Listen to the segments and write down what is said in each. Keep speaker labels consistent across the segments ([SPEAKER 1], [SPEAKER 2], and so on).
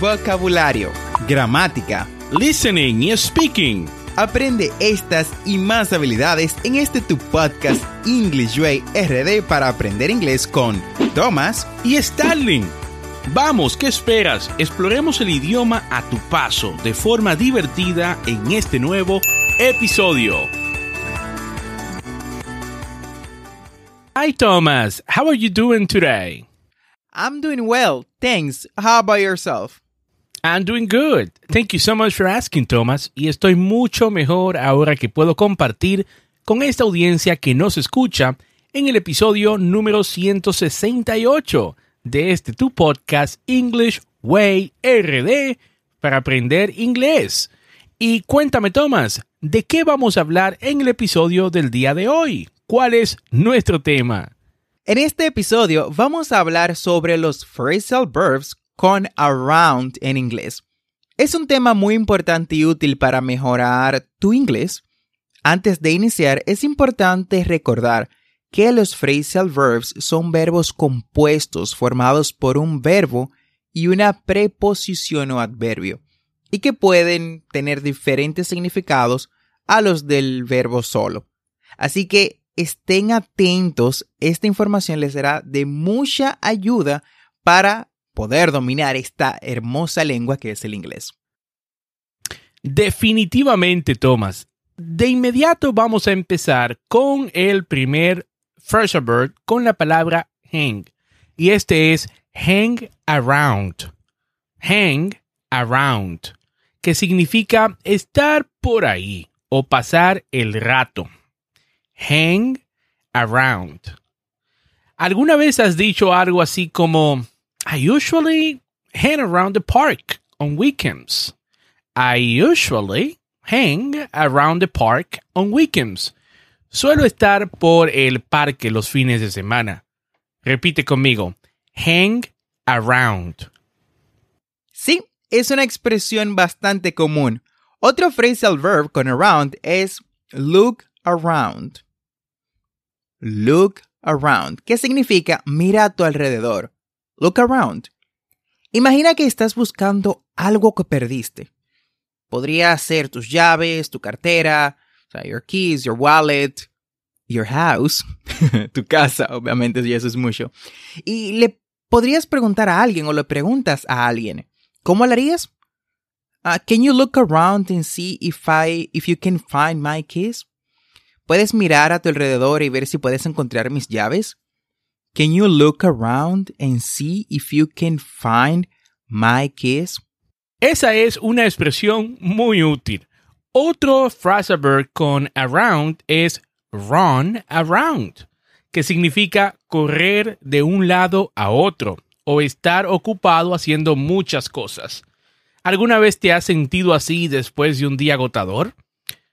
[SPEAKER 1] vocabulario, gramática,
[SPEAKER 2] listening y speaking.
[SPEAKER 1] Aprende estas y más habilidades en este tu podcast English Way RD para aprender inglés con Thomas
[SPEAKER 2] y Starling. Vamos, ¿qué esperas? Exploremos el idioma a tu paso de forma divertida en este nuevo episodio. Hi Thomas, how are you doing today?
[SPEAKER 1] I'm doing well, thanks. How about yourself?
[SPEAKER 2] I'm doing good. Thank you so much for asking, Thomas. Y estoy mucho mejor ahora que puedo compartir con esta audiencia que nos escucha en el episodio número 168 de este tu podcast English Way RD para aprender inglés. Y cuéntame, Thomas, ¿de qué vamos a hablar en el episodio del día de hoy? ¿Cuál es nuestro tema?
[SPEAKER 1] En este episodio vamos a hablar sobre los phrasal verbs con around en inglés. Es un tema muy importante y útil para mejorar tu inglés. Antes de iniciar, es importante recordar que los phrasal verbs son verbos compuestos formados por un verbo y una preposición o adverbio, y que pueden tener diferentes significados a los del verbo solo. Así que estén atentos, esta información les será de mucha ayuda para poder dominar esta hermosa lengua que es el inglés.
[SPEAKER 2] Definitivamente, Thomas. De inmediato vamos a empezar con el primer first verb con la palabra hang. Y este es hang around. Hang around, que significa estar por ahí o pasar el rato. Hang around. ¿Alguna vez has dicho algo así como I usually hang around the park on weekends. I usually hang around the park on weekends. Suelo estar por el parque los fines de semana. Repite conmigo. Hang around.
[SPEAKER 1] Sí, es una expresión bastante común. Otro phrasal verb con around es look around. Look around, ¿Qué significa mira a tu alrededor. Look around. Imagina que estás buscando algo que perdiste. Podría ser tus llaves, tu cartera, your keys, your wallet, your house, tu casa, obviamente, y eso es mucho. Y le podrías preguntar a alguien o le preguntas a alguien, ¿cómo lo harías? Uh, can you look around and see if I, if you can find my keys? ¿Puedes mirar a tu alrededor y ver si puedes encontrar mis llaves? Can you look around and see if you can find my keys?
[SPEAKER 2] Esa es una expresión muy útil. Otro phrasal con around es run around, que significa correr de un lado a otro o estar ocupado haciendo muchas cosas. ¿Alguna vez te has sentido así después de un día agotador?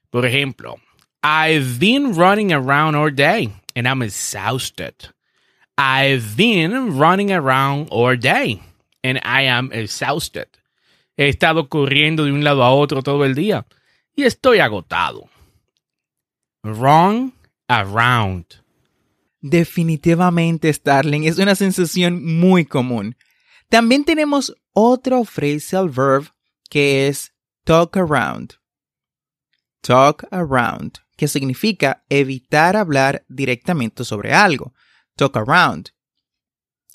[SPEAKER 2] Por ejemplo, I've been running around all day and I'm exhausted. I've been running around all day and I am exhausted. He estado corriendo de un lado a otro todo el día y estoy agotado. Run around.
[SPEAKER 1] Definitivamente, Starling, es una sensación muy común. También tenemos otro phrasal verb que es talk around. Talk around, que significa evitar hablar directamente sobre algo talk around.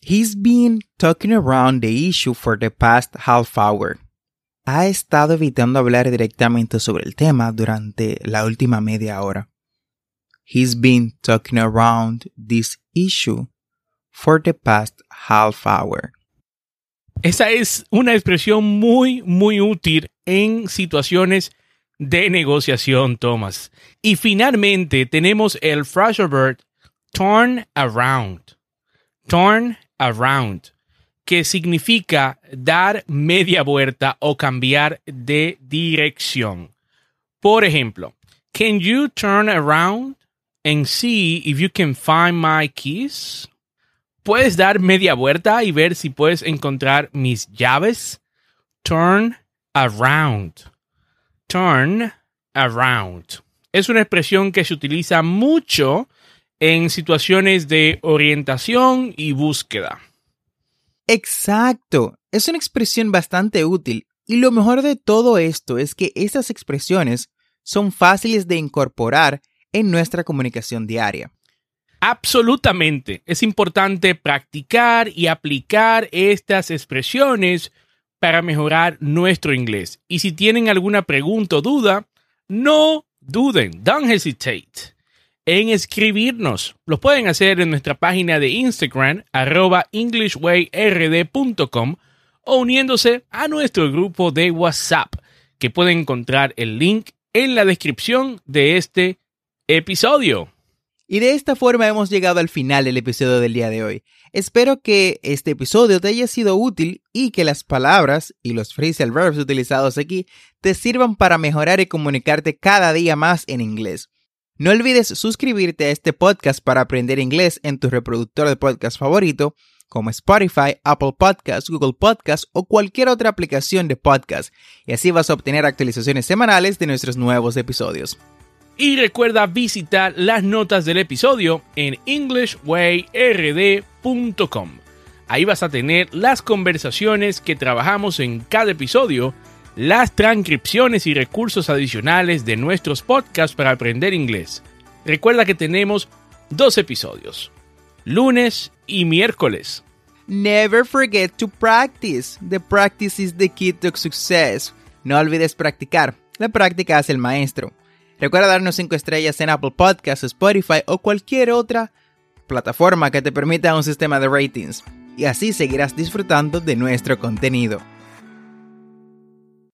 [SPEAKER 1] He's been talking around the issue for the past half hour. Ha estado evitando hablar directamente sobre el tema durante la última media hora. He's been talking around this issue for the past half hour.
[SPEAKER 2] Esa es una expresión muy, muy útil en situaciones de negociación, Thomas. Y finalmente tenemos el verb turn around. Turn around, que significa dar media vuelta o cambiar de dirección. Por ejemplo, can you turn around and see if you can find my keys? ¿Puedes dar media vuelta y ver si puedes encontrar mis llaves? Turn around. Turn around. Es una expresión que se utiliza mucho en situaciones de orientación y búsqueda.
[SPEAKER 1] Exacto. Es una expresión bastante útil y lo mejor de todo esto es que estas expresiones son fáciles de incorporar en nuestra comunicación diaria.
[SPEAKER 2] Absolutamente. Es importante practicar y aplicar estas expresiones para mejorar nuestro inglés. Y si tienen alguna pregunta o duda, no duden, don't hesitate en escribirnos. Lo pueden hacer en nuestra página de Instagram, arroba englishwayrd.com o uniéndose a nuestro grupo de WhatsApp, que pueden encontrar el link en la descripción de este episodio.
[SPEAKER 1] Y de esta forma hemos llegado al final del episodio del día de hoy. Espero que este episodio te haya sido útil y que las palabras y los phrasal verbs utilizados aquí te sirvan para mejorar y comunicarte cada día más en inglés. No olvides suscribirte a este podcast para aprender inglés en tu reproductor de podcast favorito, como Spotify, Apple Podcasts, Google Podcasts o cualquier otra aplicación de podcast, y así vas a obtener actualizaciones semanales de nuestros nuevos episodios.
[SPEAKER 2] Y recuerda visitar las notas del episodio en englishwayrd.com. Ahí vas a tener las conversaciones que trabajamos en cada episodio las transcripciones y recursos adicionales de nuestros podcasts para aprender inglés. Recuerda que tenemos dos episodios, lunes y miércoles.
[SPEAKER 1] Never forget to practice. The practice is the key to success. No olvides practicar. La práctica hace el maestro. Recuerda darnos 5 estrellas en Apple Podcasts, Spotify o cualquier otra plataforma que te permita un sistema de ratings. Y así seguirás disfrutando de nuestro contenido.